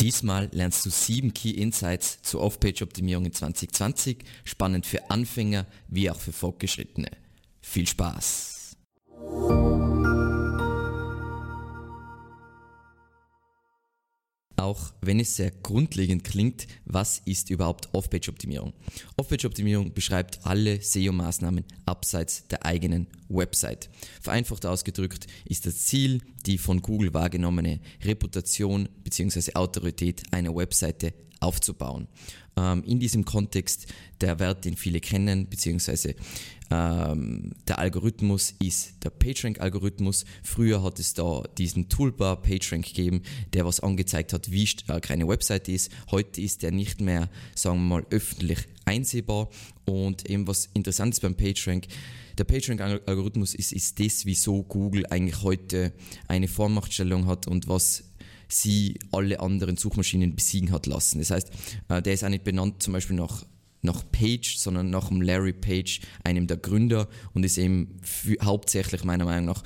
Diesmal lernst du sieben Key Insights zur Off-Page-Optimierung in 2020, spannend für Anfänger wie auch für Fortgeschrittene. Viel Spaß! Auch wenn es sehr grundlegend klingt, was ist überhaupt Off-Page-Optimierung? Off-Page-Optimierung beschreibt alle SEO-Maßnahmen abseits der eigenen Website. Vereinfacht ausgedrückt ist das Ziel, die von Google wahrgenommene Reputation bzw. Autorität einer Webseite aufzubauen. Ähm, in diesem Kontext der Wert, den viele kennen, beziehungsweise ähm, der Algorithmus ist der PageRank-Algorithmus. Früher hat es da diesen Toolbar PageRank gegeben, der was angezeigt hat, wie stark eine Website ist. Heute ist der nicht mehr, sagen wir mal, öffentlich einsehbar. Und eben was interessant ist beim PageRank, der PageRank-Algorithmus ist, ist das, wieso Google eigentlich heute eine Vormachtstellung hat und was sie alle anderen Suchmaschinen besiegen hat lassen. Das heißt, äh, der ist auch nicht benannt zum Beispiel nach nach Page, sondern nach dem Larry Page, einem der Gründer und ist eben für, hauptsächlich meiner Meinung nach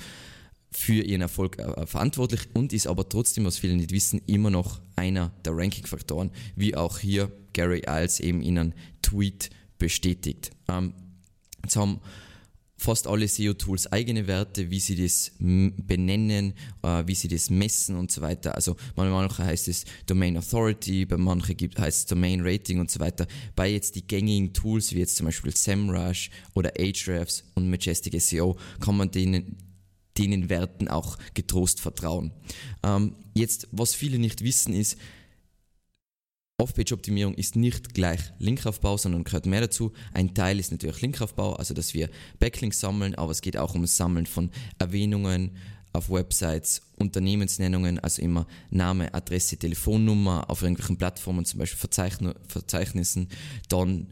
für ihren Erfolg äh, verantwortlich und ist aber trotzdem, was viele nicht wissen, immer noch einer der Ranking-Faktoren, wie auch hier Gary Iles eben in einem Tweet bestätigt. Ähm, jetzt haben fast alle SEO-Tools eigene Werte, wie sie das benennen, äh, wie sie das messen und so weiter. Also manchmal heißt es Domain Authority, bei manchen gibt, heißt es Domain Rating und so weiter. Bei jetzt die gängigen Tools wie jetzt zum Beispiel SEMrush oder Ahrefs und Majestic SEO kann man denen denen Werten auch getrost vertrauen. Ähm, jetzt, was viele nicht wissen, ist, Off-Page-Optimierung ist nicht gleich Linkaufbau, sondern gehört mehr dazu. Ein Teil ist natürlich Linkaufbau, also dass wir Backlinks sammeln, aber es geht auch um das Sammeln von Erwähnungen auf Websites, Unternehmensnennungen, also immer Name, Adresse, Telefonnummer auf irgendwelchen Plattformen, zum Beispiel Verzeichnissen. Dann,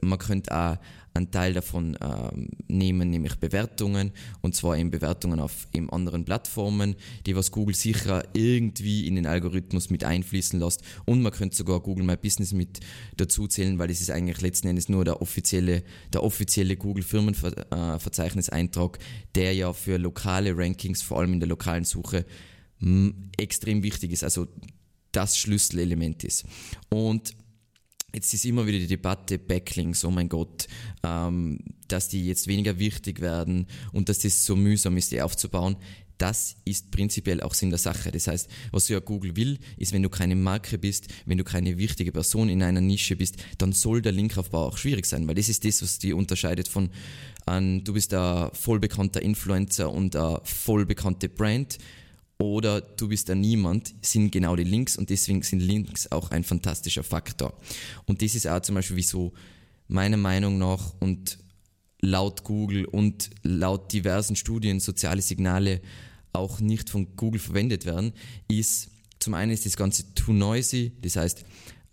man könnte auch einen Teil davon ähm, nehmen, nämlich Bewertungen, und zwar eben Bewertungen auf eben anderen Plattformen, die was Google sicher irgendwie in den Algorithmus mit einfließen lässt. Und man könnte sogar Google My Business mit dazu zählen, weil es ist eigentlich letzten Endes nur der offizielle, der offizielle Google Firmenverzeichniseintrag, der ja für lokale Rankings, vor allem in der lokalen Suche, extrem wichtig ist, also das Schlüsselelement ist. Und Jetzt ist immer wieder die Debatte Backlinks, oh mein Gott, ähm, dass die jetzt weniger wichtig werden und dass das so mühsam ist, die aufzubauen. Das ist prinzipiell auch Sinn der Sache. Das heißt, was ja Google will, ist, wenn du keine Marke bist, wenn du keine wichtige Person in einer Nische bist, dann soll der Linkaufbau auch schwierig sein, weil das ist das, was die unterscheidet von, an, du bist ein vollbekannter Influencer und eine vollbekannte Brand oder du bist da niemand, sind genau die Links und deswegen sind Links auch ein fantastischer Faktor. Und das ist auch zum Beispiel, wieso meiner Meinung nach und laut Google und laut diversen Studien soziale Signale auch nicht von Google verwendet werden, ist zum einen ist das Ganze too noisy, das heißt,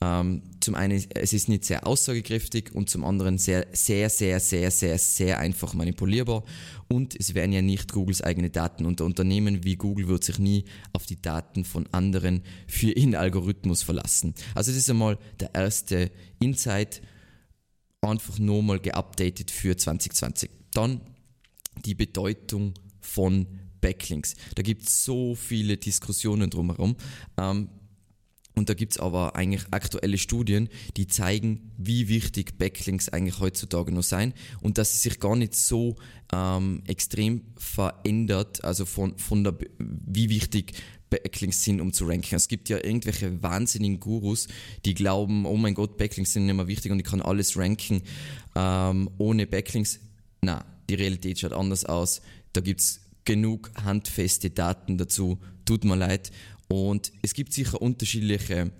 ähm, zum einen, es ist nicht sehr aussagekräftig und zum anderen sehr, sehr, sehr, sehr, sehr, sehr einfach manipulierbar. Und es wären ja nicht Googles eigene Daten. Und Unternehmen wie Google wird sich nie auf die Daten von anderen für ihren Algorithmus verlassen. Also das ist einmal der erste Insight, einfach nochmal geupdatet für 2020. Dann die Bedeutung von Backlinks. Da gibt es so viele Diskussionen drumherum. Ähm, und da gibt's aber eigentlich aktuelle Studien, die zeigen, wie wichtig Backlinks eigentlich heutzutage noch sein und dass es sich gar nicht so ähm, extrem verändert, also von, von der, wie wichtig Backlinks sind, um zu ranken. Es gibt ja irgendwelche wahnsinnigen Gurus, die glauben, oh mein Gott, Backlinks sind nicht mehr wichtig und ich kann alles ranken ähm, ohne Backlinks. Na, die Realität schaut anders aus. Da gibt's genug handfeste Daten dazu. Tut mir leid. Und es gibt sicher unterschiedliche,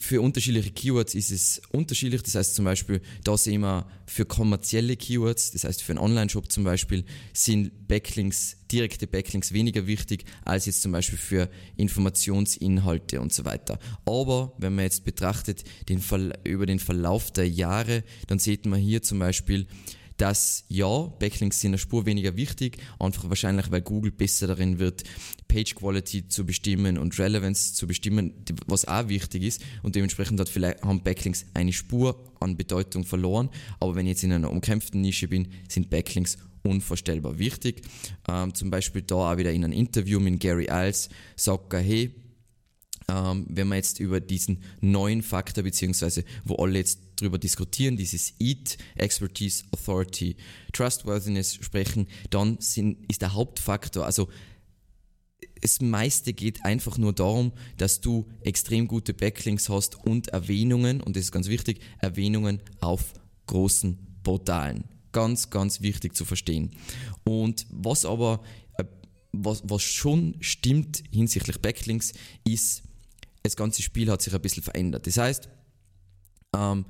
für unterschiedliche Keywords ist es unterschiedlich. Das heißt zum Beispiel, da sehen wir für kommerzielle Keywords, das heißt für einen Online-Shop zum Beispiel, sind Backlinks, direkte Backlinks weniger wichtig als jetzt zum Beispiel für Informationsinhalte und so weiter. Aber wenn man jetzt betrachtet den über den Verlauf der Jahre, dann sieht man hier zum Beispiel, dass ja, Backlinks sind eine Spur weniger wichtig, einfach wahrscheinlich, weil Google besser darin wird, Page Quality zu bestimmen und Relevance zu bestimmen, was auch wichtig ist. Und dementsprechend hat vielleicht, haben Backlinks eine Spur an Bedeutung verloren, aber wenn ich jetzt in einer umkämpften Nische bin, sind Backlinks unvorstellbar wichtig. Ähm, zum Beispiel da auch wieder in einem Interview mit Gary Iles sagt er, hey, ähm, wenn wir jetzt über diesen neuen Faktor, beziehungsweise wo alle jetzt drüber diskutieren, dieses EAT, Expertise, Authority, Trustworthiness sprechen, dann sind, ist der Hauptfaktor, also das meiste geht einfach nur darum, dass du extrem gute Backlinks hast und Erwähnungen, und das ist ganz wichtig, Erwähnungen auf großen Portalen. Ganz, ganz wichtig zu verstehen. Und was aber, äh, was, was schon stimmt hinsichtlich Backlinks, ist, das ganze Spiel hat sich ein bisschen verändert. Das heißt, ähm,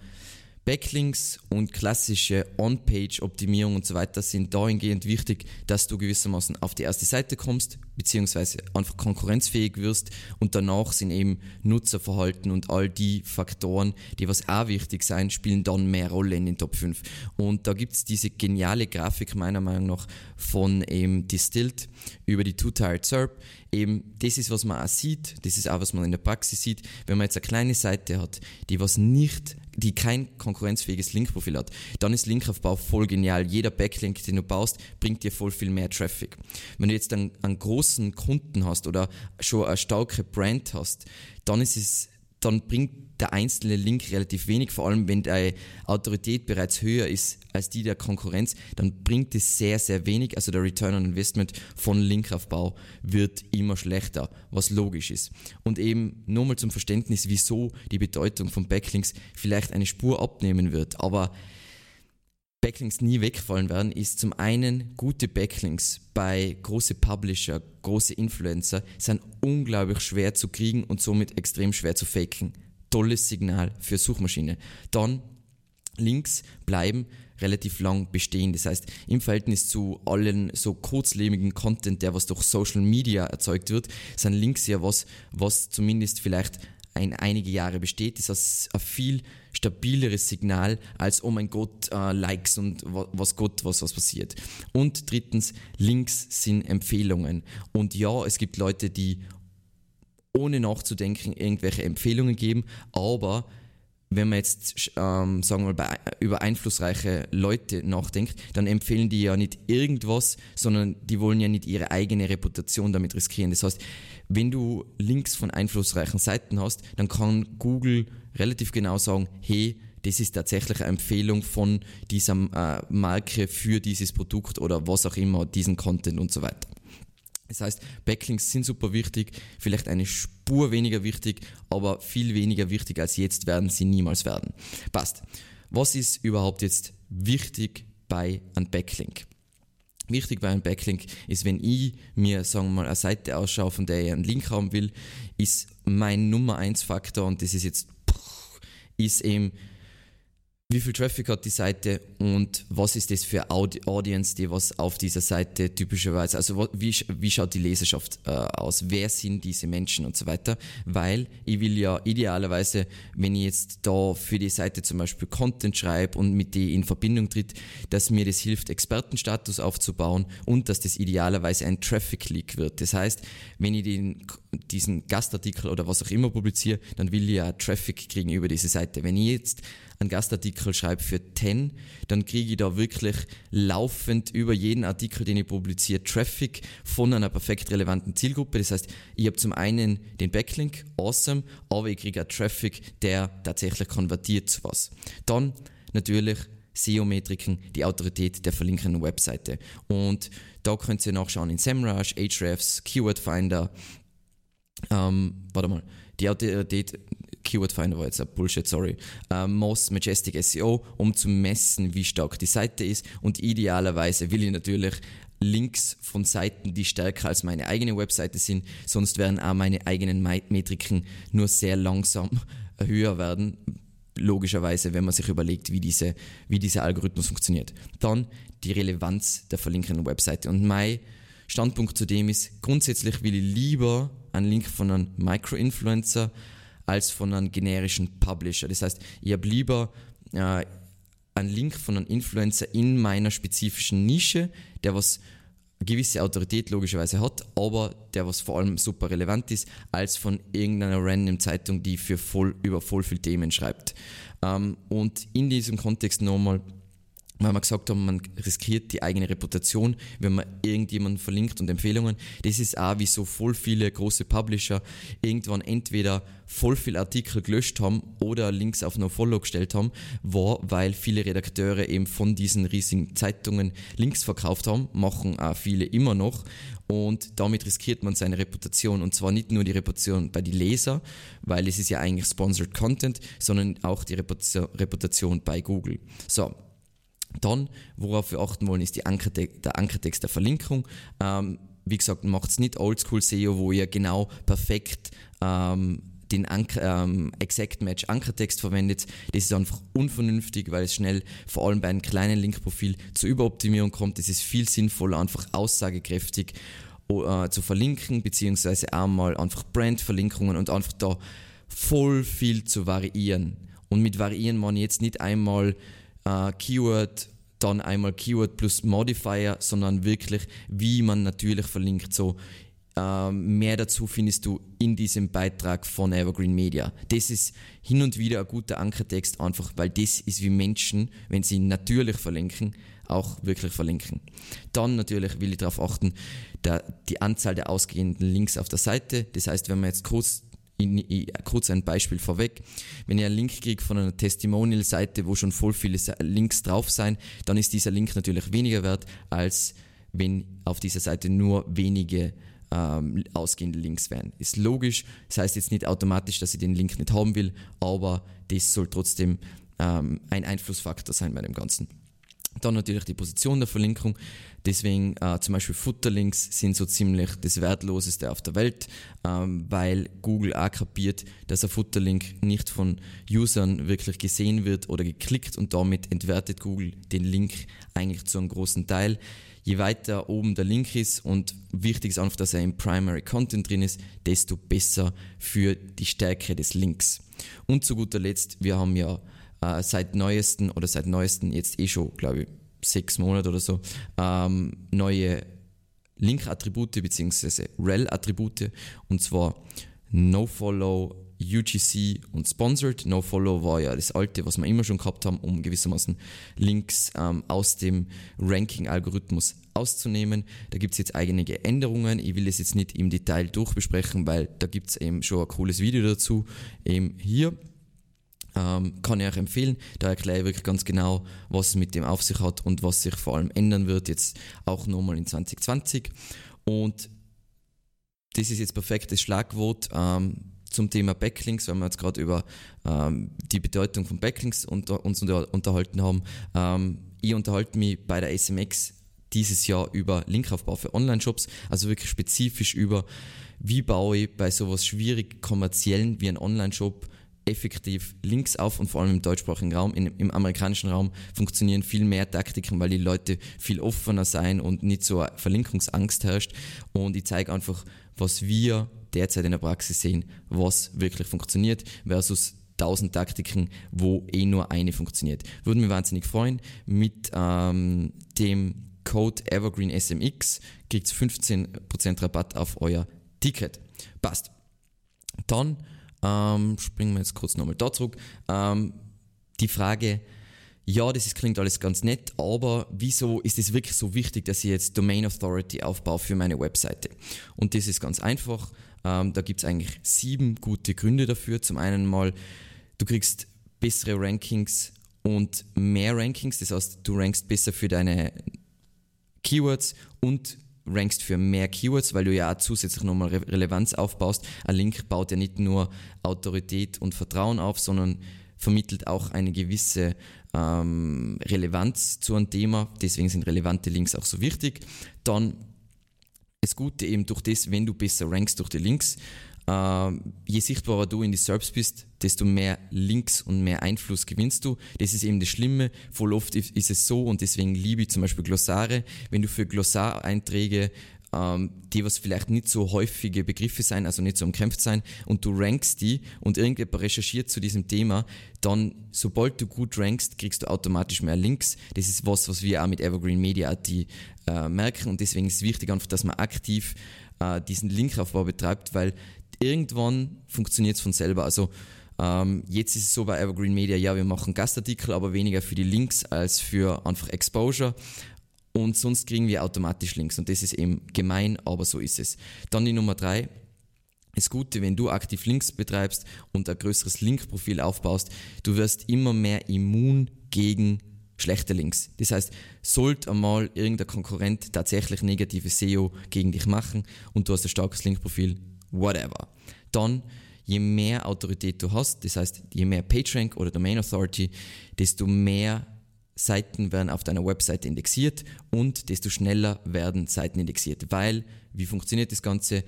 Backlinks und klassische On-Page-Optimierung und so weiter sind dahingehend wichtig, dass du gewissermaßen auf die erste Seite kommst, beziehungsweise einfach konkurrenzfähig wirst und danach sind eben Nutzerverhalten und all die Faktoren, die was auch wichtig sein, spielen dann mehr Rolle in den Top 5. Und da gibt es diese geniale Grafik meiner Meinung nach von eben Distilled über die Two-Tired SERP. Eben, das ist, was man auch sieht, das ist auch, was man in der Praxis sieht, wenn man jetzt eine kleine Seite hat, die was nicht die kein konkurrenzfähiges Linkprofil hat, dann ist Linkaufbau voll genial. Jeder Backlink, den du baust, bringt dir voll viel mehr Traffic. Wenn du jetzt einen, einen großen Kunden hast oder schon eine starke Brand hast, dann ist es dann bringt der einzelne Link relativ wenig, vor allem wenn deine Autorität bereits höher ist als die der Konkurrenz, dann bringt es sehr, sehr wenig. Also der Return on Investment von Linkaufbau wird immer schlechter, was logisch ist. Und eben nur mal zum Verständnis, wieso die Bedeutung von Backlinks vielleicht eine Spur abnehmen wird. Aber Backlinks nie wegfallen werden, ist zum einen gute Backlinks bei große Publisher, große Influencer sind unglaublich schwer zu kriegen und somit extrem schwer zu faken. Tolles Signal für Suchmaschine. Dann Links bleiben relativ lang bestehen. Das heißt, im Verhältnis zu allen so kurzlebigen Content, der was durch Social Media erzeugt wird, sind Links ja was, was zumindest vielleicht ein, einige Jahre besteht, ist das ein viel stabileres Signal als, oh mein Gott, äh, Likes und was Gott, was was passiert. Und drittens, Links sind Empfehlungen. Und ja, es gibt Leute, die ohne nachzudenken irgendwelche Empfehlungen geben, aber wenn man jetzt, ähm, sagen wir mal, über einflussreiche Leute nachdenkt, dann empfehlen die ja nicht irgendwas, sondern die wollen ja nicht ihre eigene Reputation damit riskieren. Das heißt, wenn du Links von einflussreichen Seiten hast, dann kann Google relativ genau sagen, hey, das ist tatsächlich eine Empfehlung von dieser äh, Marke für dieses Produkt oder was auch immer, diesen Content und so weiter. Das heißt, Backlinks sind super wichtig, vielleicht eine Spur weniger wichtig, aber viel weniger wichtig als jetzt werden sie niemals werden. Passt. Was ist überhaupt jetzt wichtig bei einem Backlink? Wichtig bei einem Backlink ist, wenn ich mir, sagen wir mal, eine Seite ausschaue, von der ich einen Link haben will, ist mein Nummer 1 Faktor und das ist jetzt, ist eben wie viel Traffic hat die Seite und was ist das für Audi Audience, die was auf dieser Seite typischerweise, also wie, wie schaut die Leserschaft äh, aus, wer sind diese Menschen und so weiter, weil ich will ja idealerweise, wenn ich jetzt da für die Seite zum Beispiel Content schreibe und mit die in Verbindung tritt, dass mir das hilft, Expertenstatus aufzubauen und dass das idealerweise ein Traffic-Leak wird. Das heißt, wenn ich den, diesen Gastartikel oder was auch immer publiziere, dann will ich ja Traffic kriegen über diese Seite. Wenn ich jetzt einen Gastartikel schreibe für 10, dann kriege ich da wirklich laufend über jeden Artikel, den ich publiziere, Traffic von einer perfekt relevanten Zielgruppe. Das heißt, ich habe zum einen den Backlink, awesome, aber ich kriege auch Traffic, der tatsächlich konvertiert zu was. Dann natürlich SEO-Metriken, die Autorität der verlinkenden Webseite. Und da könnt ihr nachschauen in SEMrush, Ahrefs, Keyword Finder, ähm, warte mal, die Autorität Keyword Finder war jetzt ein Bullshit, sorry. Ähm, Moz Majestic SEO, um zu messen, wie stark die Seite ist. Und idealerweise will ich natürlich Links von Seiten, die stärker als meine eigene Webseite sind, sonst werden auch meine eigenen Metriken nur sehr langsam höher werden. Logischerweise, wenn man sich überlegt, wie, diese, wie dieser Algorithmus funktioniert. Dann die Relevanz der verlinkenden Webseite. Und mein Standpunkt zu dem ist, grundsätzlich will ich lieber einen Link von einem Micro-Influencer als von einem generischen Publisher. Das heißt, ich habe lieber äh, einen Link von einem Influencer in meiner spezifischen Nische, der was gewisse Autorität logischerweise hat, aber der was vor allem super relevant ist, als von irgendeiner random Zeitung, die für voll, über voll viele Themen schreibt. Ähm, und in diesem Kontext nochmal, weil wir gesagt haben, man riskiert die eigene Reputation, wenn man irgendjemanden verlinkt und Empfehlungen. Das ist auch, wie so voll viele große Publisher irgendwann entweder voll viele Artikel gelöscht haben oder Links auf No-Follow gestellt haben, war, weil viele Redakteure eben von diesen riesigen Zeitungen Links verkauft haben, machen auch viele immer noch und damit riskiert man seine Reputation und zwar nicht nur die Reputation bei den Leser, weil es ist ja eigentlich Sponsored Content, sondern auch die Reputation bei Google. So, dann, worauf wir achten wollen, ist die Ankerte der Ankertext der Verlinkung. Ähm, wie gesagt, macht es nicht Oldschool SEO, wo ihr genau perfekt ähm, den Anker, ähm, Exact Match Ankertext verwendet. Das ist einfach unvernünftig, weil es schnell vor allem bei einem kleinen Linkprofil zur Überoptimierung kommt. Es ist viel sinnvoller, einfach aussagekräftig äh, zu verlinken, beziehungsweise einmal einfach Brand-Verlinkungen und einfach da voll viel zu variieren. Und mit variieren man jetzt nicht einmal äh, Keyword, dann einmal Keyword plus Modifier, sondern wirklich, wie man natürlich verlinkt. So, ähm, mehr dazu findest du in diesem Beitrag von Evergreen Media. Das ist hin und wieder ein guter Ankertext, einfach weil das ist wie Menschen, wenn sie natürlich verlinken, auch wirklich verlinken. Dann natürlich will ich darauf achten, der, die Anzahl der ausgehenden Links auf der Seite. Das heißt, wenn man jetzt kurz in, in, kurz ein Beispiel vorweg. Wenn ihr einen Link kriegt von einer Testimonial-Seite, wo schon voll viele Links drauf sein, dann ist dieser Link natürlich weniger wert, als wenn auf dieser Seite nur wenige ähm, ausgehende Links wären. Ist logisch, das heißt jetzt nicht automatisch, dass ich den Link nicht haben will, aber das soll trotzdem ähm, ein Einflussfaktor sein bei dem Ganzen. Dann natürlich die Position der Verlinkung. Deswegen äh, zum Beispiel Futterlinks sind so ziemlich das Wertloseste auf der Welt, ähm, weil Google auch kapiert, dass ein Futterlink nicht von Usern wirklich gesehen wird oder geklickt und damit entwertet Google den Link eigentlich zu einem großen Teil. Je weiter oben der Link ist und wichtig ist einfach, dass er im Primary Content drin ist, desto besser für die Stärke des Links. Und zu guter Letzt, wir haben ja äh, seit neuesten oder seit neuesten jetzt eh schon, glaube ich, sechs Monate oder so, ähm, neue Link-Attribute bzw. rel-Attribute und zwar NoFollow, UGC und Sponsored. NoFollow war ja das alte, was wir immer schon gehabt haben, um gewissermaßen Links ähm, aus dem Ranking-Algorithmus auszunehmen. Da gibt es jetzt einige Änderungen. Ich will es jetzt nicht im Detail durchbesprechen, weil da gibt es eben schon ein cooles Video dazu, eben hier. Ähm, kann ich euch empfehlen. Da erkläre ich wirklich ganz genau, was es mit dem auf sich hat und was sich vor allem ändern wird, jetzt auch nochmal in 2020. Und das ist jetzt perfektes Schlagwort ähm, zum Thema Backlinks, weil wir jetzt gerade über ähm, die Bedeutung von Backlinks unter, uns unter, unterhalten haben. Ähm, ich unterhalte mich bei der SMX dieses Jahr über Linkaufbau für Online-Shops, also wirklich spezifisch über, wie baue ich bei sowas schwierig kommerziellen wie ein Online-Shop effektiv Links auf und vor allem im deutschsprachigen Raum, in, im amerikanischen Raum funktionieren viel mehr Taktiken, weil die Leute viel offener sein und nicht so Verlinkungsangst herrscht. Und ich zeige einfach, was wir derzeit in der Praxis sehen, was wirklich funktioniert versus 1000 Taktiken, wo eh nur eine funktioniert. Würden wir wahnsinnig freuen. Mit ähm, dem Code EvergreenSMX kriegt ihr 15% Rabatt auf euer Ticket. Passt. Dann ähm, springen wir jetzt kurz nochmal da zurück. Ähm, die Frage, ja, das ist, klingt alles ganz nett, aber wieso ist es wirklich so wichtig, dass ich jetzt Domain Authority aufbaue für meine Webseite? Und das ist ganz einfach. Ähm, da gibt es eigentlich sieben gute Gründe dafür. Zum einen mal, du kriegst bessere Rankings und mehr Rankings, das heißt, du rankst besser für deine Keywords und rankst für mehr Keywords, weil du ja auch zusätzlich nochmal Re Relevanz aufbaust. Ein Link baut ja nicht nur Autorität und Vertrauen auf, sondern vermittelt auch eine gewisse ähm, Relevanz zu einem Thema. Deswegen sind relevante Links auch so wichtig. Dann das Gute eben durch das, wenn du besser rankst durch die Links, je sichtbarer du in die SERPs bist, desto mehr Links und mehr Einfluss gewinnst du. Das ist eben das Schlimme. Voll oft ist es so und deswegen liebe ich zum Beispiel Glossare. Wenn du für Glossareinträge ähm, die was vielleicht nicht so häufige Begriffe sein, also nicht so umkämpft sein, und du rankst die und irgendjemand recherchiert zu diesem Thema, dann, sobald du gut rankst, kriegst du automatisch mehr Links. Das ist was, was wir auch mit Evergreen Media IT äh, merken und deswegen ist es wichtig einfach, dass man aktiv äh, diesen Linkaufbau betreibt, weil irgendwann funktioniert es von selber. Also Ähm, jetzt ist es so bei Evergreen Media, ja, wir machen Gastartikel, aber weniger für die Links als für einfach Exposure. Und sonst kriegen wir automatisch Links. Und das ist eben gemein, aber so ist es. Dann die Nummer drei. Das Gute, wenn du aktiv Links betreibst und ein größeres Linkprofil aufbaust, du wirst immer mehr immun gegen schlechte Links. Das heißt, sollte einmal irgendein Konkurrent tatsächlich negative SEO gegen dich machen und du hast ein starkes Linkprofil, whatever. Dann je mehr Autorität du hast, das heißt, je mehr PageRank oder Domain Authority, desto mehr Seiten werden auf deiner Webseite indexiert und desto schneller werden Seiten indexiert. Weil, wie funktioniert das Ganze?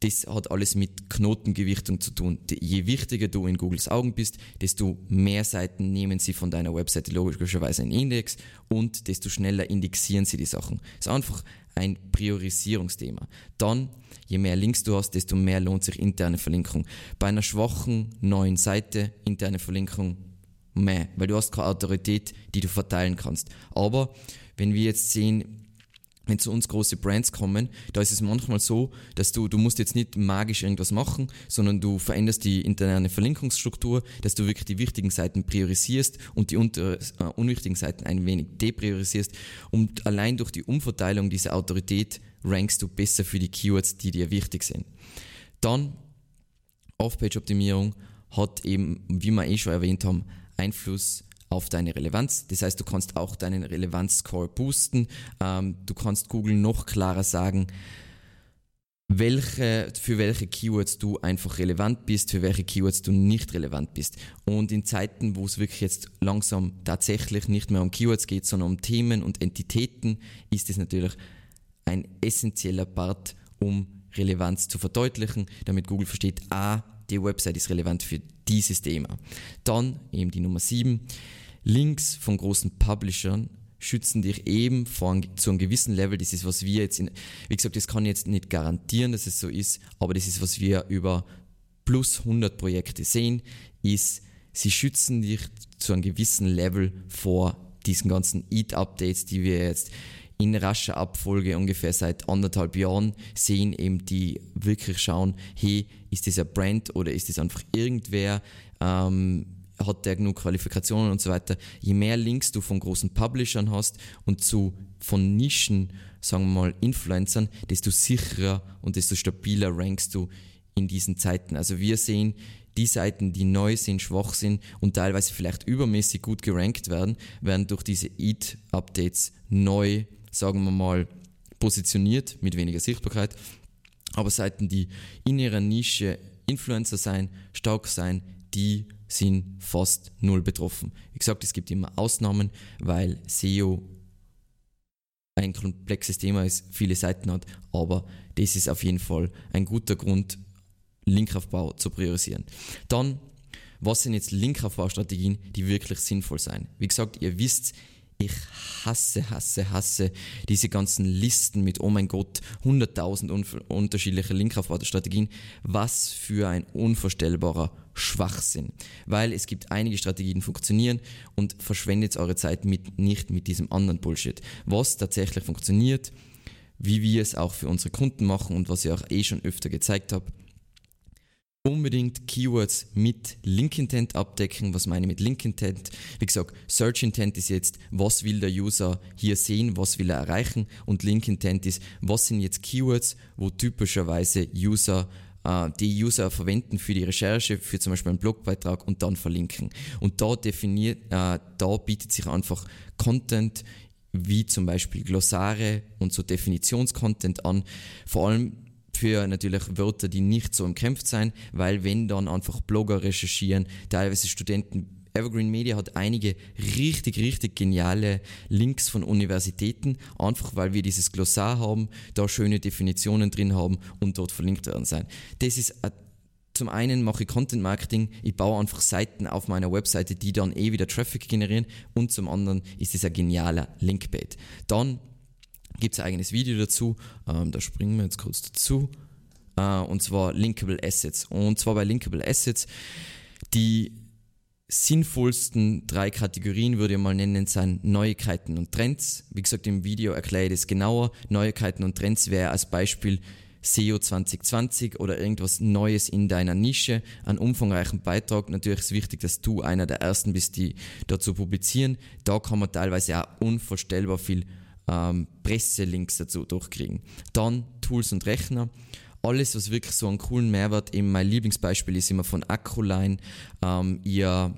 Das hat alles mit Knotengewichtung zu tun. Je wichtiger du in Googles Augen bist, desto mehr Seiten nehmen sie von deiner Webseite logischerweise einen Index und desto schneller indexieren sie die Sachen. Das ist einfach ein Priorisierungsthema. Dann, je mehr Links du hast, desto mehr lohnt sich interne Verlinkung. Bei einer schwachen neuen Seite, interne Verlinkung, mehr, weil du hast keine Autorität, die du verteilen kannst. Aber wenn wir jetzt sehen, wenn zu uns große Brands kommen, da ist es manchmal so, dass du, du musst jetzt nicht magisch irgendwas machen, sondern du veränderst die interne Verlinkungsstruktur, dass du wirklich die wichtigen Seiten priorisierst und die unter, äh, unwichtigen Seiten ein wenig depriorisierst. Und allein durch die Umverteilung dieser Autorität rankst du besser für die Keywords, die dir wichtig sind. Dann Off-Page-Optimierung hat eben, wie wir eh schon erwähnt haben, Einfluss auf deine Relevanz. Das heißt, du kannst auch deinen Relevanzscore boosten. Ähm, du kannst Google noch klarer sagen, welche, für welche Keywords du einfach relevant bist, für welche Keywords du nicht relevant bist. Und in Zeiten, wo es wirklich jetzt langsam tatsächlich nicht mehr um Keywords geht, sondern um Themen und Entitäten, ist es natürlich ein essentieller Part, um Relevanz zu verdeutlichen, damit Google versteht, ah, die Website ist relevant für dieses Thema. Dann eben die Nummer 7. Links von großen Publishern schützen dich eben vor, zu einem gewissen Level. Das ist, was wir jetzt in, wie gesagt, das kann ich jetzt nicht garantieren, dass es so ist, aber das ist, was wir über plus 100 Projekte sehen, ist, sie schützen dich zu einem gewissen Level vor diesen ganzen Eat-Updates, die wir jetzt in rascher Abfolge ungefähr seit anderthalb Jahren sehen, eben die wirklich schauen, hey, ist das ein Brand oder ist das einfach irgendwer? Ähm, hat der genug Qualifikationen und so weiter. Je mehr Links du von großen Publishern hast und zu von Nischen, sagen wir mal, Influencern, desto sicherer und desto stabiler rankst du in diesen Zeiten. Also wir sehen, die Seiten, die neu sind, schwach sind und teilweise vielleicht übermäßig gut gerankt werden, werden durch diese EAT-Updates neu sagen wir mal, positioniert mit weniger Sichtbarkeit. Aber Seiten, die in ihrer Nische Influencer sein, stark sein, die sind fast null betroffen. Wie gesagt, es gibt immer Ausnahmen, weil SEO ein komplexes Thema ist, viele Seiten hat, aber das ist auf jeden Fall ein guter Grund, Linkaufbau zu priorisieren. Dann, was sind jetzt Linkaufbaustrategien, die wirklich sinnvoll sein? Wie gesagt, ihr wisst, ich hasse, hasse, hasse diese ganzen Listen mit, oh mein Gott, 100.000 un unterschiedliche Linkaufbaustrategien. Was für ein unvorstellbarer Schwachsinn. Weil es gibt einige Strategien, die funktionieren und verschwendet eure Zeit mit, nicht mit diesem anderen Bullshit. Was tatsächlich funktioniert, wie wir es auch für unsere Kunden machen und was ich auch eh schon öfter gezeigt habe, unbedingt Keywords mit Link Intent abdecken. Was meine ich mit Link Intent? Wie gesagt, Search Intent ist jetzt, was will der User hier sehen, was will er erreichen und Link Intent ist, was sind jetzt Keywords, wo typischerweise User äh, die User verwenden für die Recherche, für zum Beispiel einen Blogbeitrag und dann verlinken. Und da definiert, äh, da bietet sich einfach Content wie zum Beispiel Glossare und so Definitionscontent an. Vor allem für natürlich Wörter, die nicht so umkämpft sein, weil wenn dann einfach Blogger recherchieren, teilweise Studenten Evergreen Media hat einige richtig, richtig geniale Links von Universitäten, einfach weil wir dieses Glossar haben, da schöne Definitionen drin haben und dort verlinkt werden sein. Das ist zum einen mache ich Content Marketing, ich baue einfach Seiten auf meiner Webseite, die dann eh wieder Traffic generieren und zum anderen ist es ein genialer Linkbait. Dann gibt es ein eigenes Video dazu. Ähm, da springen wir jetzt kurz dazu. Äh, und zwar Linkable Assets. Und zwar bei Linkable Assets, die sinnvollsten drei Kategorien würde ich mal nennen, sind Neuigkeiten und Trends. Wie gesagt, im Video erkläre ich das genauer. Neuigkeiten und Trends wäre als Beispiel SEO 2020 oder irgendwas Neues in deiner Nische, einen umfangreichen Beitrag. Natürlich ist es wichtig, dass du einer der Ersten bist, die dazu publizieren. Da kann man teilweise auch unvorstellbar viel ähm, Presselinks dazu durchkriegen. Dann Tools und Rechner. Alles, was wirklich so einen coolen Mehrwert, eben mein Lieblingsbeispiel ist immer von Acroline, ähm, ihr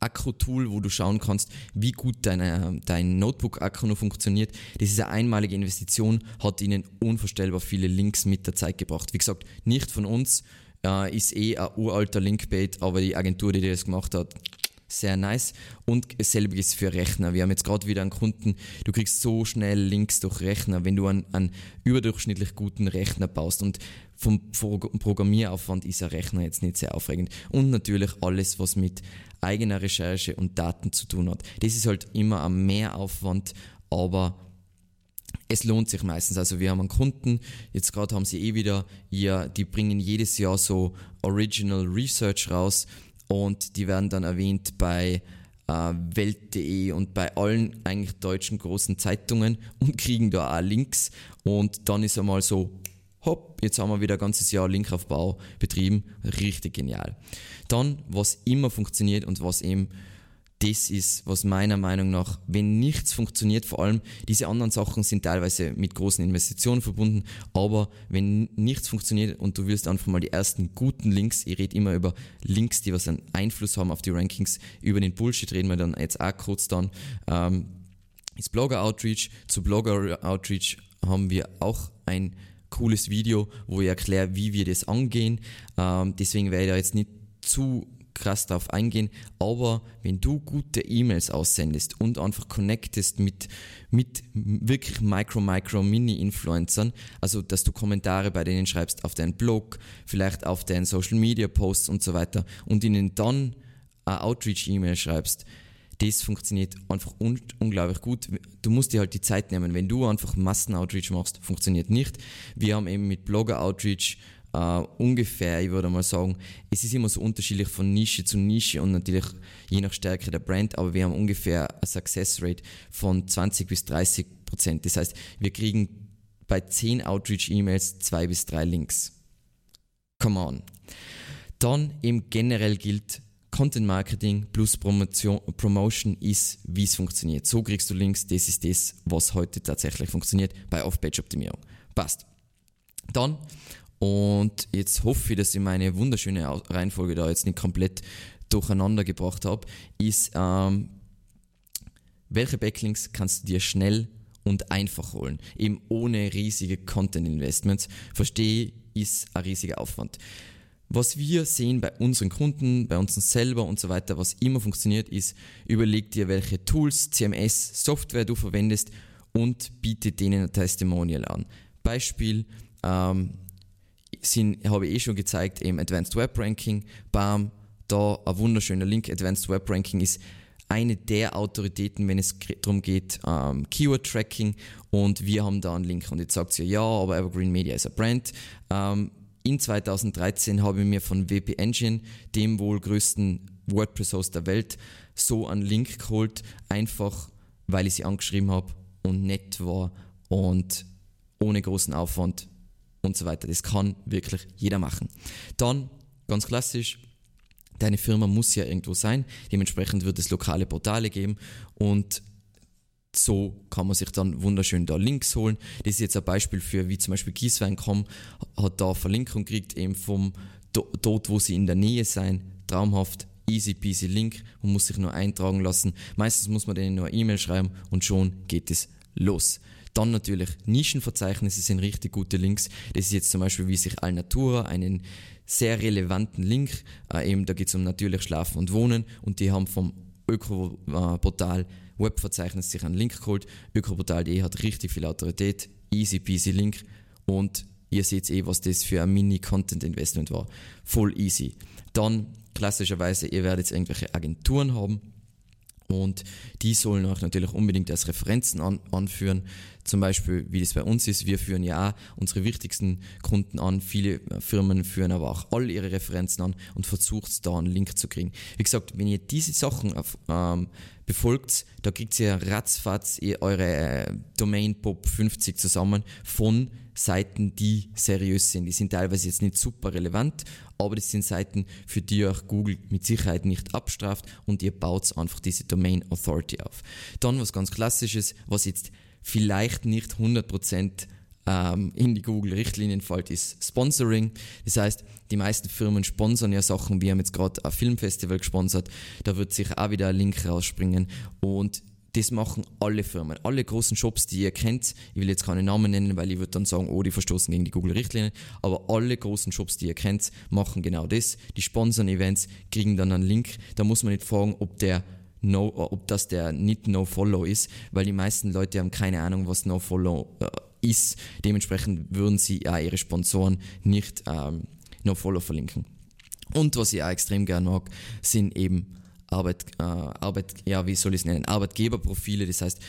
Akku-Tool, wo du schauen kannst, wie gut deine, dein Notebook-Akku noch funktioniert. Das ist eine einmalige Investition, hat ihnen unvorstellbar viele Links mit der Zeit gebracht. Wie gesagt, nicht von uns, äh, ist eh ein uralter Linkbait, aber die Agentur, die das gemacht hat, sehr nice. Und selbiges für Rechner. Wir haben jetzt gerade wieder einen Kunden, du kriegst so schnell Links durch Rechner, wenn du einen, einen überdurchschnittlich guten Rechner baust. Und vom Programmieraufwand ist ein Rechner jetzt nicht sehr aufregend. Und natürlich alles, was mit eigener Recherche und Daten zu tun hat. Das ist halt immer ein Mehraufwand, aber es lohnt sich meistens. Also wir haben einen Kunden, jetzt gerade haben sie eh wieder, ja, die bringen jedes Jahr so Original Research raus und die werden dann erwähnt bei äh, Welt.de und bei allen eigentlich deutschen großen Zeitungen und kriegen da auch Links und dann ist einmal so, hopp, jetzt haben wir wieder ein ganzes Jahr Linkaufbau betrieben, richtig genial. Dann, was immer funktioniert und was eben das ist, was meiner Meinung nach, wenn nichts funktioniert, vor allem diese anderen Sachen sind teilweise mit großen Investitionen verbunden, aber wenn nichts funktioniert und du willst einfach mal die ersten guten Links, ich rede immer über Links, die was einen Einfluss haben auf die Rankings, über den Bullshit reden wir dann jetzt auch kurz dann, ähm, ist Blogger Outreach. Zu Blogger Outreach haben wir auch ein cooles Video, wo ich erkläre, wie wir das angehen. Ähm, deswegen werde ich da jetzt nicht zu krass darauf eingehen, aber wenn du gute E-Mails aussendest und einfach connectest mit, mit wirklich Micro, Micro, Mini-Influencern, also dass du Kommentare bei denen schreibst auf deinen Blog, vielleicht auf deinen Social Media Posts und so weiter und ihnen dann eine Outreach-E-Mail schreibst, das funktioniert einfach un unglaublich gut. Du musst dir halt die Zeit nehmen. Wenn du einfach Massen-Outreach machst, funktioniert nicht. Wir haben eben mit Blogger-Outreach Uh, ungefähr, ich würde mal sagen, es ist immer so unterschiedlich von Nische zu Nische und natürlich je nach Stärke der Brand, aber wir haben ungefähr eine Success Rate von 20 bis 30 Prozent. Das heißt, wir kriegen bei 10 Outreach-E-Mails zwei bis drei Links. Come on. Dann eben generell gilt, Content Marketing plus Promotion, Promotion ist, wie es funktioniert. So kriegst du Links, das ist das, was heute tatsächlich funktioniert bei Off-Page-Optimierung. Passt. Dann und jetzt hoffe ich, dass ich meine wunderschöne Reihenfolge da jetzt nicht komplett durcheinander gebracht habe, ist, ähm, welche Backlinks kannst du dir schnell und einfach holen, eben ohne riesige Content-Investments. Verstehe, ist ein riesiger Aufwand. Was wir sehen bei unseren Kunden, bei uns selber und so weiter, was immer funktioniert, ist, überleg dir, welche Tools, CMS, Software du verwendest und biete denen ein Testimonial an. Beispiel, ähm, sind, habe ich eh schon gezeigt, eben Advanced Web Ranking, bam, da ein wunderschöner Link. Advanced Web Ranking ist eine der Autoritäten, wenn es darum geht, ähm, Keyword Tracking und wir haben da einen Link und jetzt sagt sie ja, aber Evergreen Media ist ein Brand. Ähm, in 2013 habe ich mir von WP Engine, dem wohl größten WordPress-Host der Welt, so einen Link geholt, einfach weil ich sie angeschrieben habe und nett war und ohne großen Aufwand und so weiter. Das kann wirklich jeder machen. Dann, ganz klassisch, deine Firma muss ja irgendwo sein. Dementsprechend wird es lokale Portale geben und so kann man sich dann wunderschön da Links holen. Das ist jetzt ein Beispiel für, wie zum Beispiel Gießwein.com hat da Verlinkung gekriegt, eben vom dort, wo sie in der Nähe sein. Traumhaft, easy peasy Link und muss sich nur eintragen lassen. Meistens muss man denen nur eine E-Mail schreiben und schon geht es los. Dann natürlich Nischenverzeichnisse sind richtig gute Links. Das ist jetzt zum Beispiel, wie sich Alnatura einen sehr relevanten Link, äh, eben da geht es um natürlich Schlafen und Wohnen und die haben vom Ökoportal Webverzeichnis sich einen Link geholt. Ökoportal.de hat richtig viel Autorität, easy peasy Link und ihr seht eh, was das für ein Mini-Content-Investment war. Voll easy. Dann klassischerweise, ihr werdet jetzt irgendwelche Agenturen haben, und die sollen euch natürlich unbedingt als Referenzen an, anführen. Zum Beispiel, wie das bei uns ist, wir führen ja auch unsere wichtigsten Kunden an, viele Firmen führen aber auch all ihre Referenzen an und versucht da einen Link zu kriegen. Wie gesagt, wenn ihr diese Sachen auf, ähm, befolgt, da kriegt ihr ratzfatz eure äh, Domain Pop 50 zusammen von Seiten, die seriös sind. Die sind teilweise jetzt nicht super relevant, aber das sind Seiten, für die euch Google mit Sicherheit nicht abstraft und ihr baut einfach diese Domain Authority auf. Dann was ganz klassisches, was jetzt vielleicht nicht 100% ähm, in die Google-Richtlinien fällt, ist Sponsoring. Das heißt, die meisten Firmen sponsern ja Sachen. Wir haben jetzt gerade ein Filmfestival gesponsert. Da wird sicher auch wieder ein Link rausspringen. Und das machen alle Firmen, alle großen Shops, die ihr kennt. Ich will jetzt keine Namen nennen, weil ich würde dann sagen, oh, die verstoßen gegen die Google-Richtlinien. Aber alle großen Shops, die ihr kennt, machen genau das. Die sponsern Events, kriegen dann einen Link. Da muss man nicht fragen, ob der No, ob das der nicht No-Follow ist, weil die meisten Leute haben keine Ahnung, was No-Follow äh, ist. Dementsprechend würden sie ja ihre Sponsoren nicht ähm, No-Follow verlinken. Und was ich auch extrem gerne mag, sind eben Arbeit, äh, Arbeit, ja, wie soll ich es nennen, Arbeitgeberprofile. Das heißt,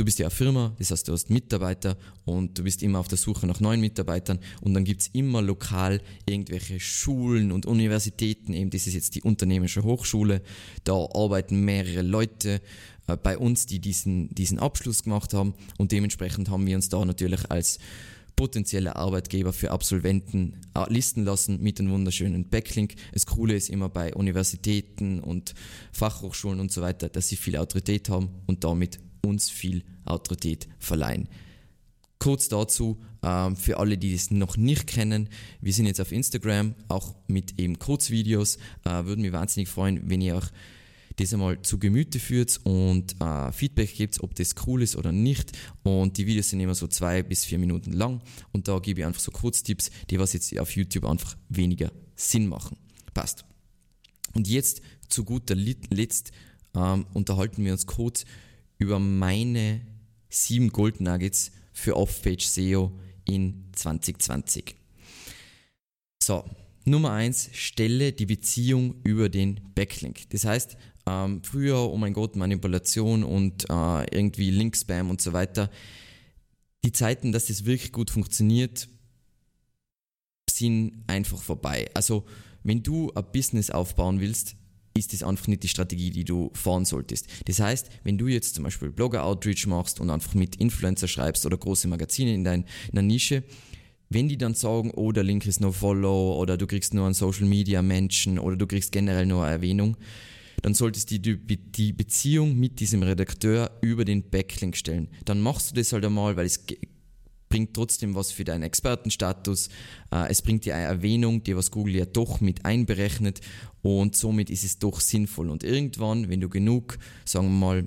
du bist ja eine Firma, das heißt, du hast Mitarbeiter und du bist immer auf der Suche nach neuen Mitarbeitern und dann gibt es immer lokal irgendwelche Schulen und Universitäten, eben das ist jetzt die Unternehmerische Hochschule, da arbeiten mehrere Leute äh, bei uns, die diesen, diesen Abschluss gemacht haben und dementsprechend haben wir uns da natürlich als potenzielle Arbeitgeber für Absolventen äh, listen lassen mit einem wunderschönen Backlink. Das Coole ist immer bei Universitäten und Fachhochschulen und so weiter, dass sie viel Autorität haben und damit uns viel Autorität verleihen. Kurz dazu, ähm, für alle, die es noch nicht kennen, wir sind jetzt auf Instagram, auch mit eben Kurzvideos. Äh, würden mich wahnsinnig freuen, wenn ihr auch das einmal zu Gemüte führt und äh, Feedback gibt, ob das cool ist oder nicht. Und die Videos sind immer so zwei bis vier Minuten lang und da gebe ich einfach so Kurztipps, die was jetzt auf YouTube einfach weniger Sinn machen. Passt. Und jetzt zu guter Letzt ähm, unterhalten wir uns kurz über meine sieben Gold Nuggets für Off-Page SEO in 2020. So, Nummer eins: stelle die Beziehung über den Backlink. Das heißt, ähm, früher, oh mein Gott, Manipulation und äh, irgendwie Link-Spam und so weiter. Die Zeiten, dass das wirklich gut funktioniert, sind einfach vorbei. Also, wenn du ein Business aufbauen willst, ist das einfach nicht die Strategie, die du fahren solltest. Das heißt, wenn du jetzt zum Beispiel Blogger-Outreach machst und einfach mit Influencer schreibst oder große Magazine in, dein, in der Nische, wenn die dann sagen, oh, der Link ist no follow oder du kriegst nur einen Social Media Menschen oder du kriegst generell nur eine Erwähnung, dann solltest du die Beziehung mit diesem Redakteur über den Backlink stellen. Dann machst du das halt einmal, weil es bringt trotzdem was für deinen Expertenstatus. Äh, es bringt dir eine Erwähnung, die was Google ja doch mit einberechnet und somit ist es doch sinnvoll. Und irgendwann, wenn du genug, sagen wir mal,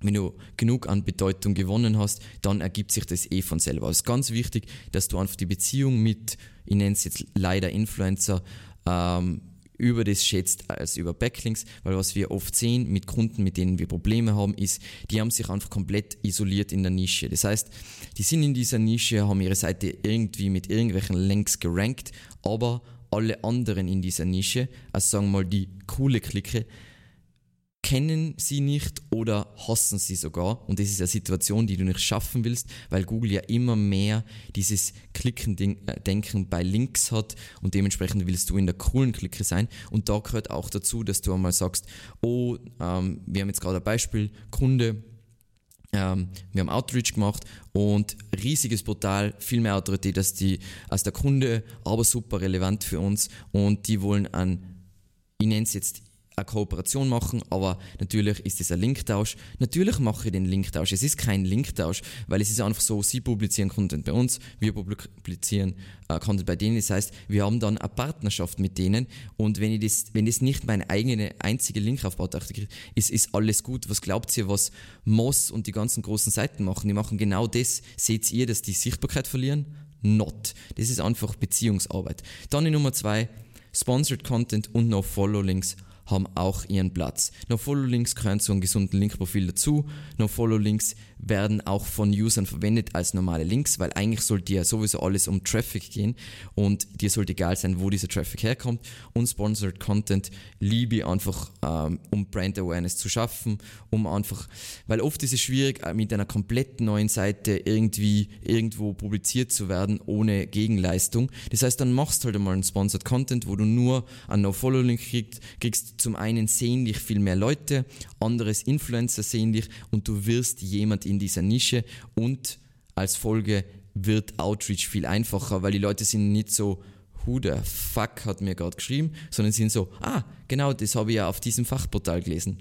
wenn du genug an Bedeutung gewonnen hast, dann ergibt sich das eh von selber. Es ist ganz wichtig, dass du einfach die Beziehung mit, ich nenne es jetzt leider Influencer, ähm, über das schätzt als über Backlinks, weil was wir oft sehen mit Kunden, mit denen wir Probleme haben, ist, die haben sich einfach komplett isoliert in der Nische. Das heißt, die sind in dieser Nische, haben ihre Seite irgendwie mit irgendwelchen Links gerankt, aber alle anderen in dieser Nische, also sagen wir mal die coole Clique, kennen sie nicht oder hassen sie sogar. Und das ist eine Situation, die du nicht schaffen willst, weil Google ja immer mehr dieses Klicken-Denken äh, bei Links hat und dementsprechend willst du in der coolen Clique sein. Und da gehört auch dazu, dass du einmal sagst, oh, ähm, wir haben jetzt gerade ein Beispiel, Kunde, ähm, wir haben Outreach gemacht und riesiges Portal, viel mehr Autorität als, die, als der Kunde, aber super relevant für uns und die wollen an ich nenne es jetzt eine Kooperation machen, aber natürlich ist es ein Linktausch. Natürlich mache ich den Linktausch. Es ist kein Linktausch, weil es ist einfach so, sie publizieren Content bei uns, wir publizieren äh, Content bei denen. Das heißt, wir haben dann eine Partnerschaft mit denen und wenn, ich das, wenn das nicht meine eigene einzige Linkaufbautaktik ist, ist alles gut. Was glaubt ihr, was Moss und die ganzen großen Seiten machen? Die machen genau das. Seht ihr, dass die Sichtbarkeit verlieren? Not. Das ist einfach Beziehungsarbeit. Dann in Nummer zwei, Sponsored Content und No-Follow-Links haben auch ihren Platz. No-Follow-Links gehören zu einem gesunden Linkprofil dazu. No-Follow-Links werden auch von Usern verwendet als normale Links, weil eigentlich sollte ja sowieso alles um Traffic gehen und dir sollte egal sein, wo dieser Traffic herkommt. Und Sponsored Content liebe ich einfach, ähm, um Brand Awareness zu schaffen, um einfach, weil oft ist es schwierig, äh, mit einer komplett neuen Seite irgendwie irgendwo publiziert zu werden, ohne Gegenleistung. Das heißt, dann machst du halt einmal einen Sponsored Content, wo du nur einen No-Follow-Link kriegst, kriegst. Zum einen sehen dich viel mehr Leute, anderes Influencer sehen dich und du wirst jemand in dieser Nische und als Folge wird Outreach viel einfacher, weil die Leute sind nicht so, who the fuck hat mir gerade geschrieben, sondern sind so, ah, genau, das habe ich ja auf diesem Fachportal gelesen.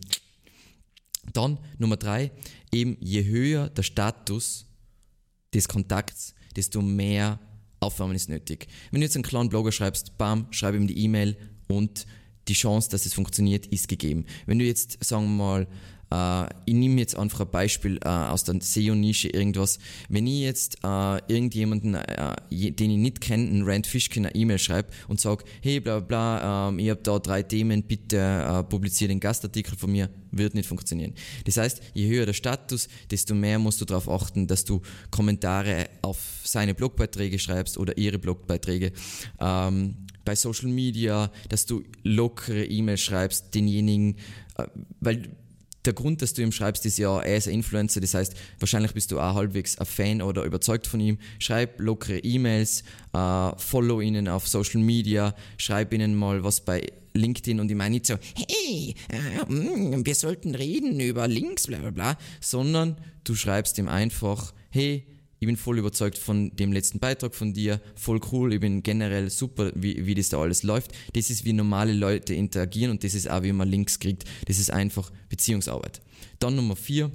Dann Nummer drei, eben je höher der Status des Kontakts, desto mehr Aufwärmen ist nötig. Wenn du jetzt einen kleinen Blogger schreibst, bam, schreib ihm die E-Mail und die Chance, dass es funktioniert, ist gegeben. Wenn du jetzt, sagen wir mal, äh, ich nehme jetzt einfach ein Beispiel äh, aus der SEO-Nische, irgendwas. Wenn ich jetzt äh, irgendjemanden, äh, den ich nicht kenne, einen Rand Fishkin eine E-Mail schreibe und sage, hey, bla bla, ähm, ich habe da drei Themen, bitte äh, publiziere den Gastartikel von mir, wird nicht funktionieren. Das heißt, je höher der Status, desto mehr musst du darauf achten, dass du Kommentare auf seine Blogbeiträge schreibst oder ihre Blogbeiträge. Ähm, bei Social Media, dass du lockere E-Mails schreibst, denjenigen, äh, weil der Grund, dass du ihm schreibst, ist ja, er ist ein Influencer, das heißt, wahrscheinlich bist du auch halbwegs ein Fan oder überzeugt von ihm. Schreib lockere E-Mails, äh, follow ihnen auf Social Media, schreib ihnen mal was bei LinkedIn und ich meine nicht so, hey, äh, mm, wir sollten reden über Links, bla bla bla, sondern du schreibst ihm einfach, hey, ich bin voll überzeugt von dem letzten Beitrag von dir, voll cool, ich bin generell super, wie, wie das da alles läuft. Das ist, wie normale Leute interagieren und das ist auch, wie man Links kriegt. Das ist einfach Beziehungsarbeit. Dann Nummer vier,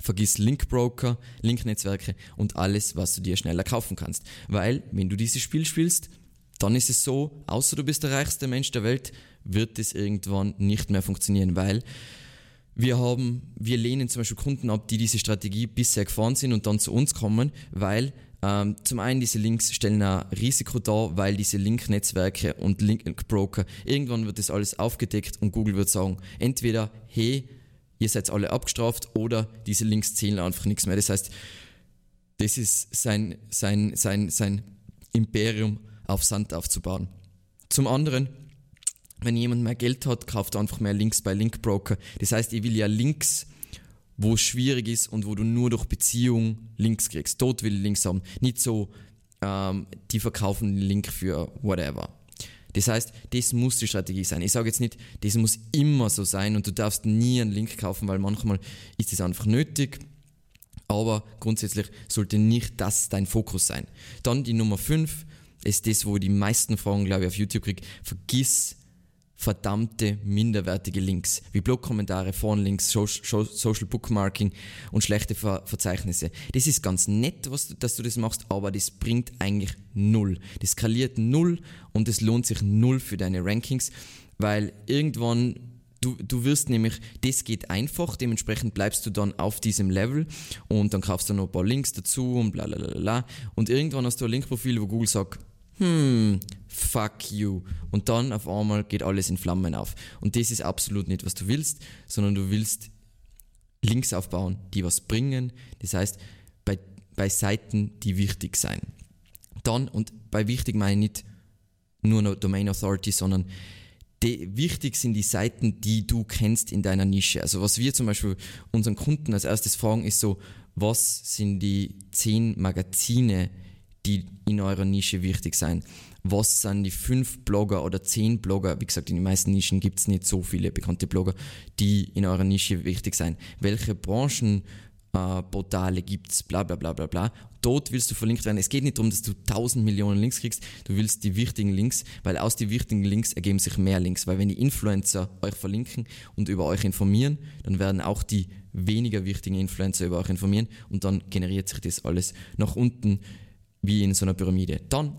vergiss Linkbroker, Linknetzwerke und alles, was du dir schneller kaufen kannst. Weil, wenn du dieses Spiel spielst, dann ist es so, außer du bist der reichste Mensch der Welt, wird es irgendwann nicht mehr funktionieren, weil wir haben, wir lehnen zum Beispiel Kunden ab, die diese Strategie bisher gefahren sind und dann zu uns kommen, weil ähm, zum einen diese Links stellen ein Risiko dar, weil diese Link-Netzwerke und Link-Broker, irgendwann wird das alles aufgedeckt und Google wird sagen, entweder, hey, ihr seid alle abgestraft oder diese Links zählen einfach nichts mehr. Das heißt, das ist sein, sein, sein, sein Imperium auf Sand aufzubauen. Zum anderen, wenn jemand mehr Geld hat, kauft er einfach mehr Links bei Linkbroker. Das heißt, ich will ja Links, wo es schwierig ist und wo du nur durch Beziehung Links kriegst. Dort will ich Links haben. Nicht so, ähm, die verkaufen den Link für whatever. Das heißt, das muss die Strategie sein. Ich sage jetzt nicht, das muss immer so sein und du darfst nie einen Link kaufen, weil manchmal ist es einfach nötig. Aber grundsätzlich sollte nicht das dein Fokus sein. Dann die Nummer 5 ist das, wo ich die meisten Fragen, glaube ich, auf YouTube kriege. Vergiss verdammte minderwertige Links, wie Blogkommentare, Forenlinks, Social Bookmarking und schlechte Ver Verzeichnisse. Das ist ganz nett, was du, dass du das machst, aber das bringt eigentlich null. Das skaliert null und es lohnt sich null für deine Rankings, weil irgendwann Du, du wirst nämlich, das geht einfach, dementsprechend bleibst du dann auf diesem Level und dann kaufst du noch ein paar Links dazu und bla bla bla bla. Und irgendwann hast du ein Linkprofil, wo Google sagt, hm, fuck you. Und dann auf einmal geht alles in Flammen auf. Und das ist absolut nicht, was du willst, sondern du willst Links aufbauen, die was bringen. Das heißt, bei, bei Seiten, die wichtig sein. Dann, und bei wichtig meine ich nicht nur noch Domain Authority, sondern die, wichtig sind die Seiten, die du kennst in deiner Nische. Also was wir zum Beispiel unseren Kunden als erstes fragen, ist so, was sind die zehn Magazine, die in eurer Nische wichtig sein? Was sind die fünf Blogger oder zehn Blogger? Wie gesagt, in den meisten Nischen gibt es nicht so viele bekannte Blogger, die in eurer Nische wichtig sein. Welche Branchenportale äh, gibt es? Bla bla bla bla bla. Dort willst du verlinkt werden. Es geht nicht darum, dass du tausend Millionen Links kriegst. Du willst die wichtigen Links, weil aus den wichtigen Links ergeben sich mehr Links. Weil wenn die Influencer euch verlinken und über euch informieren, dann werden auch die weniger wichtigen Influencer über euch informieren und dann generiert sich das alles nach unten wie in so einer Pyramide. Dann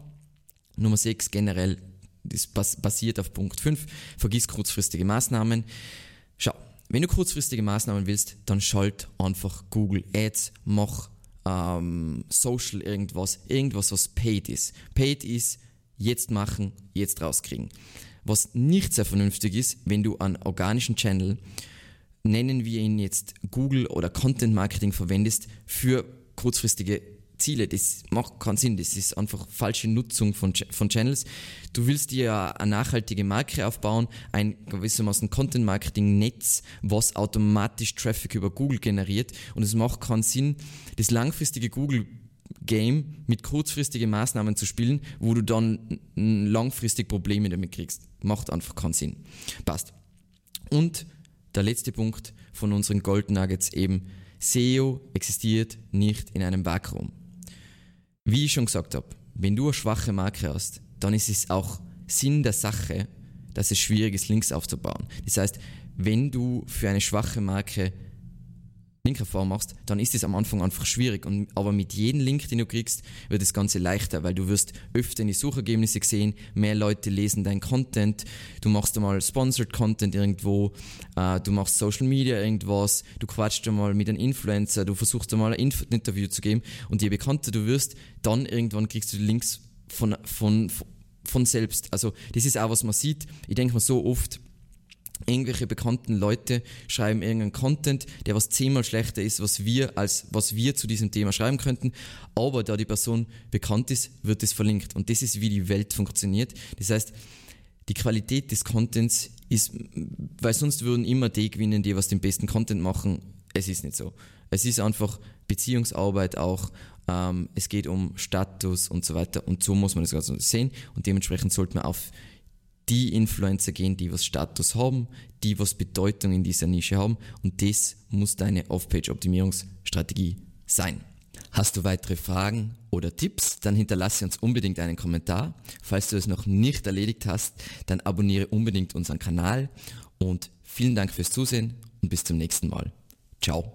Nummer 6 generell, das basiert auf Punkt 5, vergiss kurzfristige Maßnahmen. Schau, wenn du kurzfristige Maßnahmen willst, dann schalt einfach Google Ads, mach ähm, Social irgendwas, irgendwas, was paid ist. Paid ist jetzt machen, jetzt rauskriegen. was nicht sehr vernünftig ist, wenn du einen organischen Channel, nennen wir ihn jetzt Google oder Content Marketing verwendest für kurzfristige Ziele. Das macht keinen Sinn. Das ist einfach falsche Nutzung von, von Channels. Du willst dir eine nachhaltige Marke aufbauen, ein gewissermaßen Content-Marketing-Netz, was automatisch Traffic über Google generiert. Und es macht keinen Sinn, das langfristige Google Game mit kurzfristigen Maßnahmen zu spielen, wo du dann langfristig Probleme damit kriegst. Macht einfach keinen Sinn. Passt. Und der letzte Punkt von unseren Gold Nuggets eben, SEO existiert nicht in einem Vakuum. Wie ich schon gesagt habe, wenn du eine schwache Marke hast, dann ist es auch Sinn der Sache, dass es schwierig ist, Links aufzubauen. Das heißt, wenn du für eine schwache Marke Linkaufbau machst, dann ist es am Anfang einfach schwierig. Und, aber mit jedem Link, den du kriegst, wird das Ganze leichter, weil du wirst öfter in die Suchergebnisse sehen, mehr Leute lesen dein Content, du machst einmal Sponsored Content irgendwo, äh, du machst Social Media irgendwas, du quatschst einmal mit einem Influencer, du versuchst einmal ein Interview zu geben und je bekannter du wirst, dann irgendwann kriegst du die Links von, von, von selbst. Also das ist auch, was man sieht. Ich denke mal so oft, irgendwelche bekannten Leute schreiben irgendeinen Content, der was zehnmal schlechter ist, was wir als was wir zu diesem Thema schreiben könnten, aber da die Person bekannt ist, wird es verlinkt und das ist wie die Welt funktioniert. Das heißt, die Qualität des Contents ist, weil sonst würden immer die gewinnen, die was den besten Content machen. Es ist nicht so. Es ist einfach Beziehungsarbeit auch. Ähm, es geht um Status und so weiter und so muss man das Ganze sehen und dementsprechend sollte man auf die Influencer gehen, die was Status haben, die was Bedeutung in dieser Nische haben und das muss deine Off-Page-Optimierungsstrategie sein. Hast du weitere Fragen oder Tipps, dann hinterlasse uns unbedingt einen Kommentar. Falls du es noch nicht erledigt hast, dann abonniere unbedingt unseren Kanal und vielen Dank fürs Zusehen und bis zum nächsten Mal. Ciao.